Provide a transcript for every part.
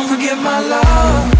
Don't forget my love.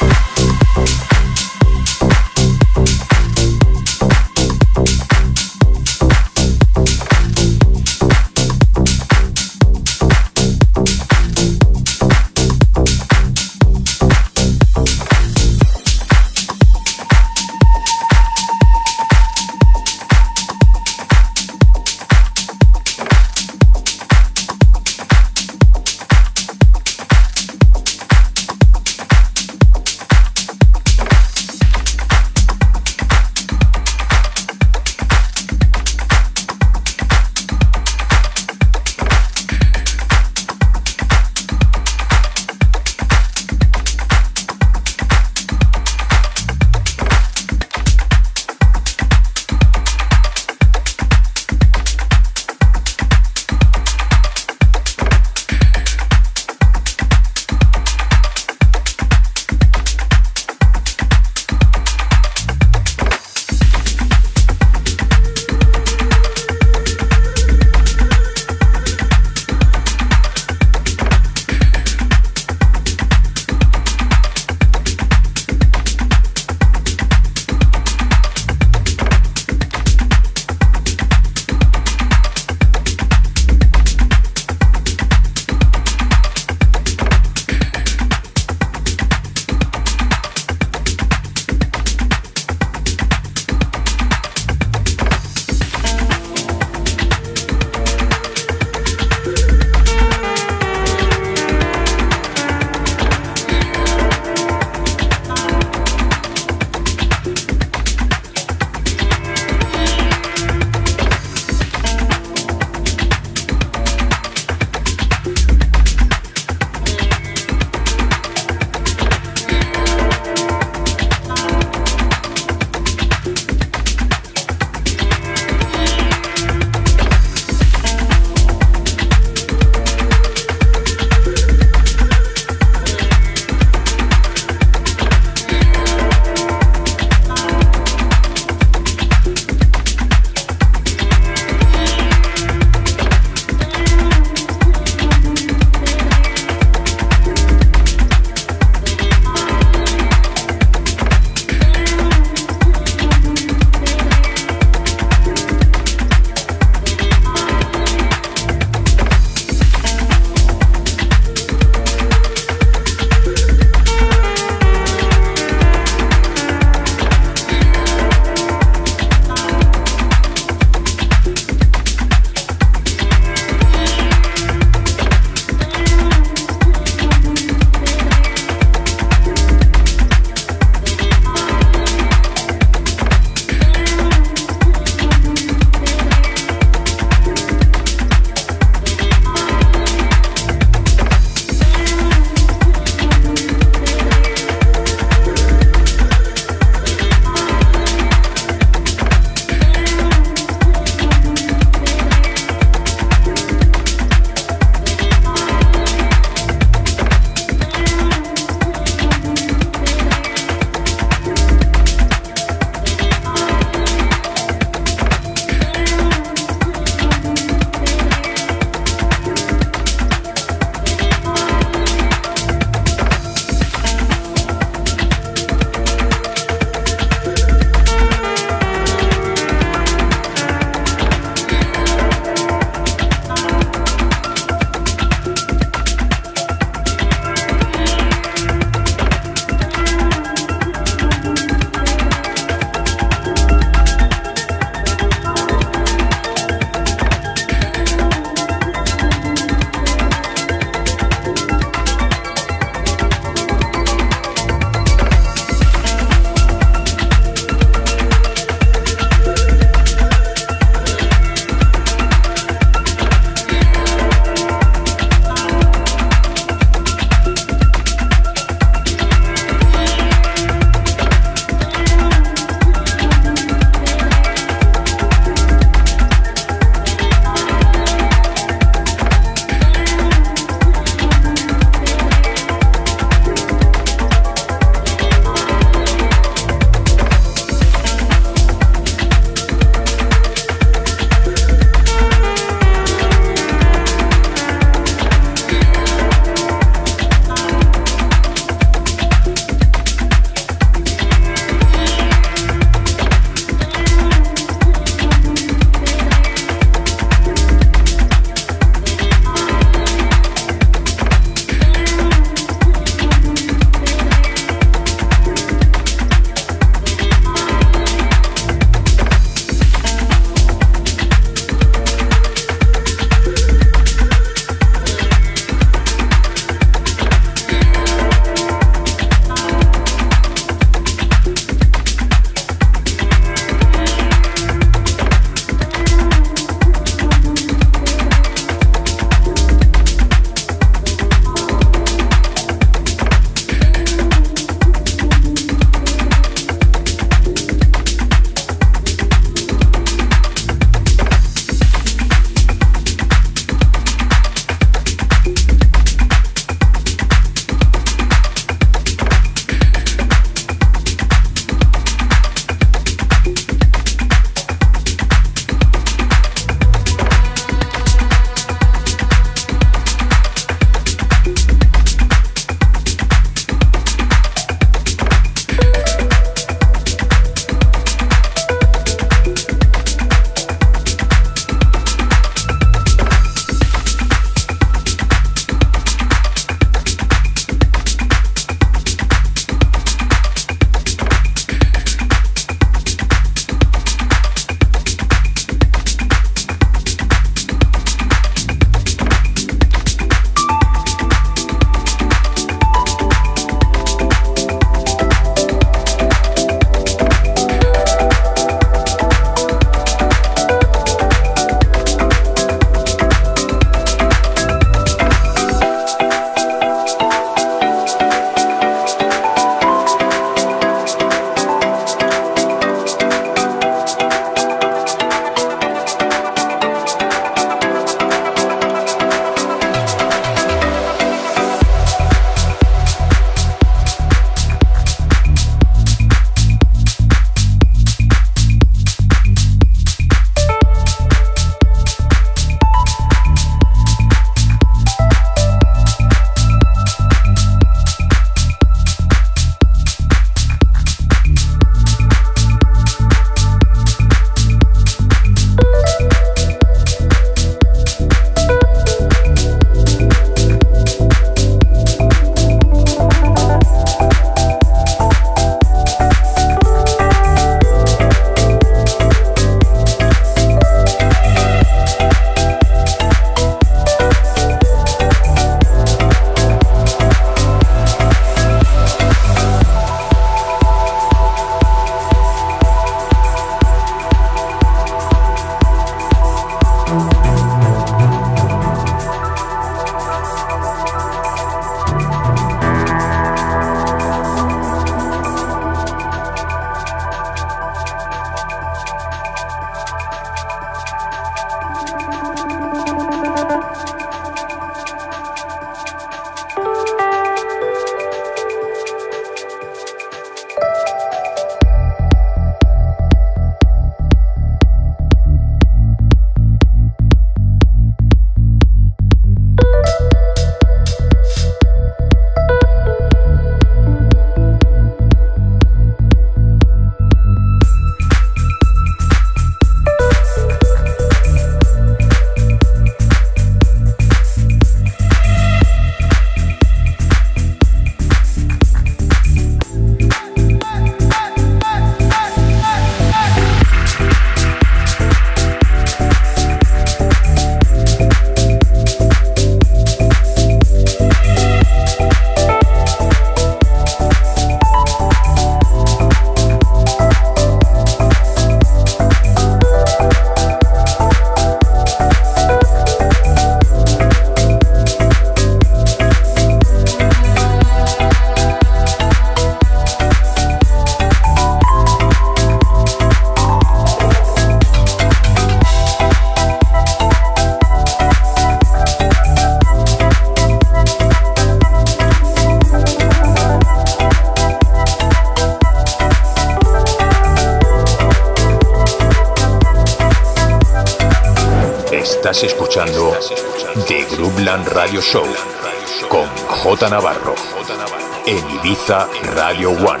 Ibiza Radio One.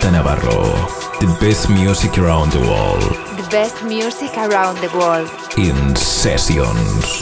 J Navarro, the best music around the world. The best music around the world. In sessions.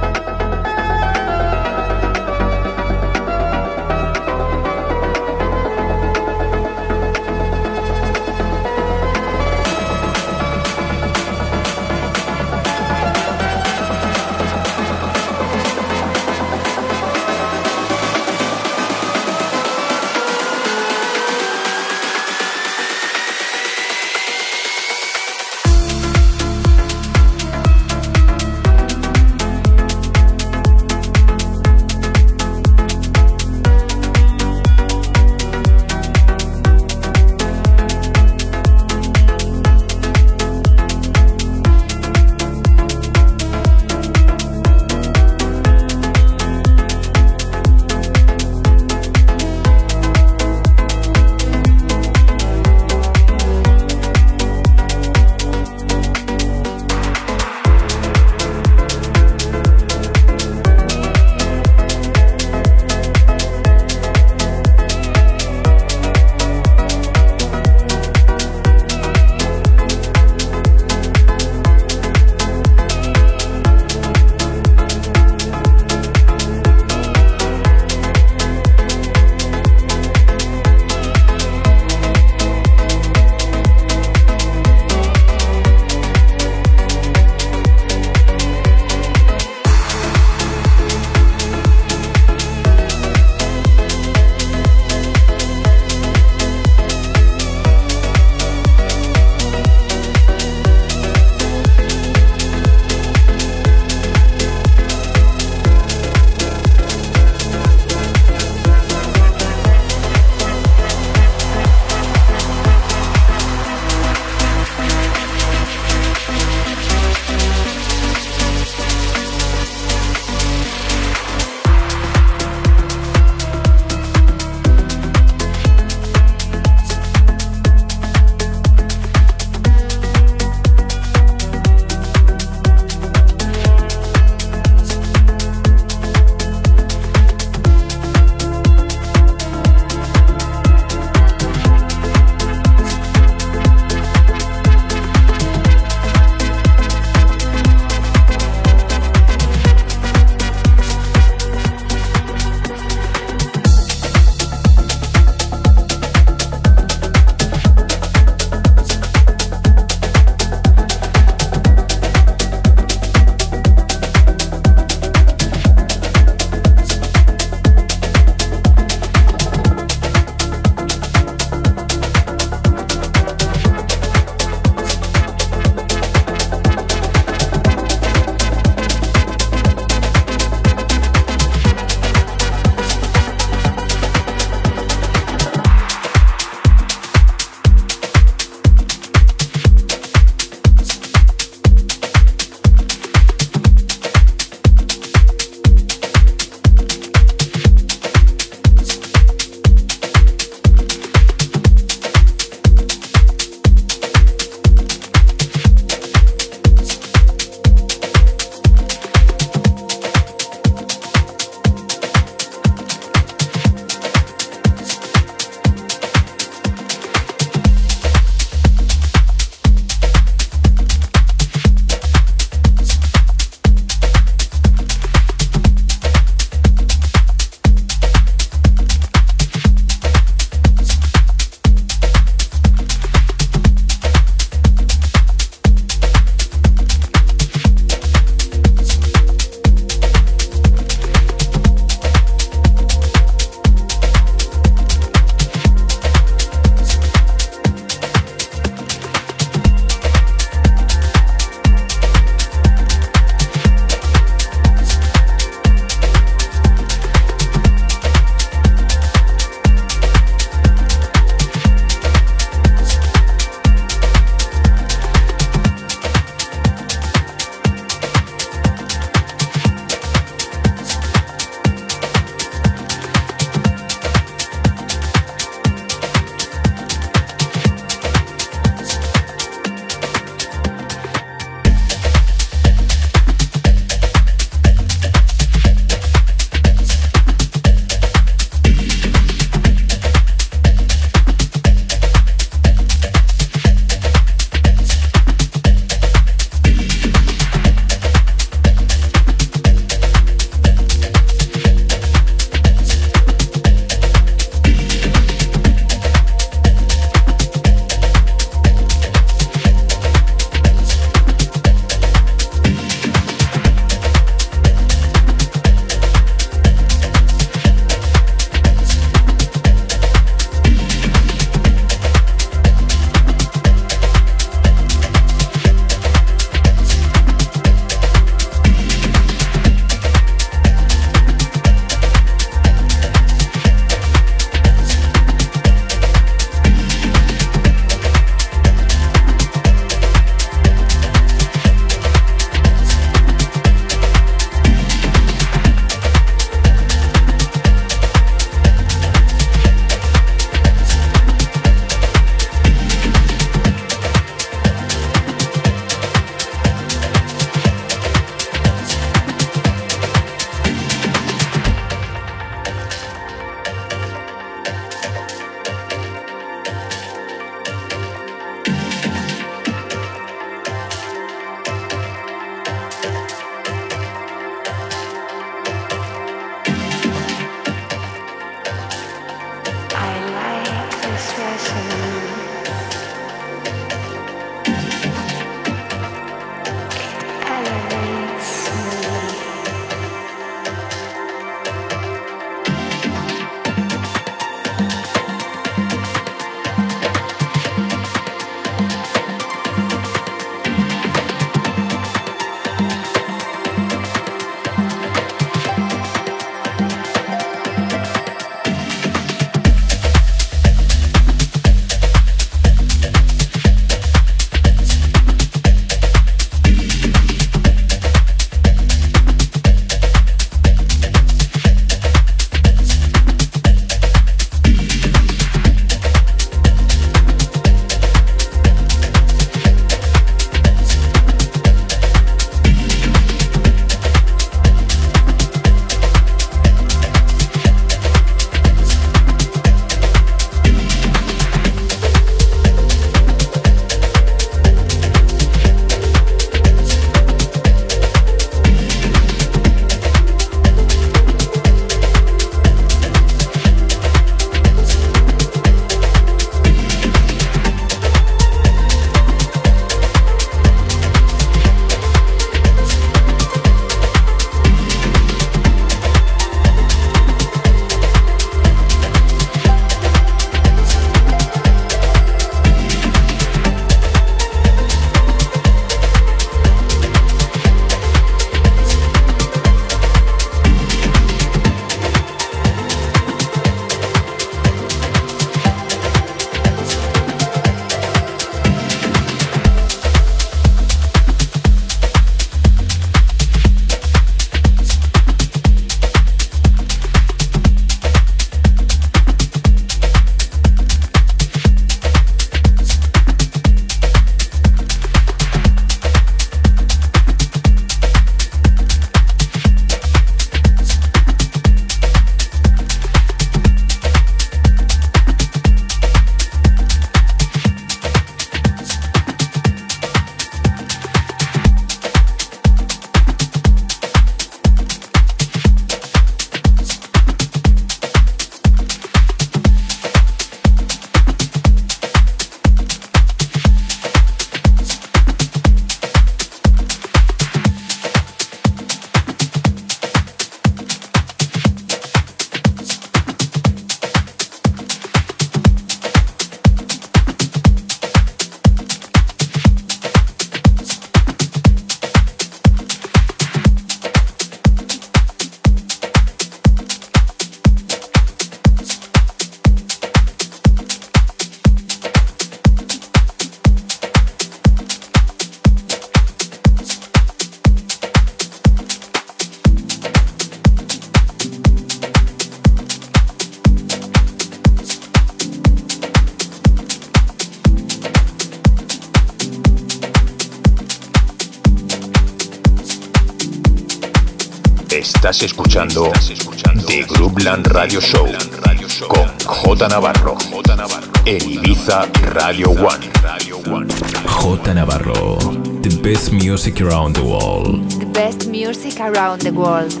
Around the world. The best music around the world.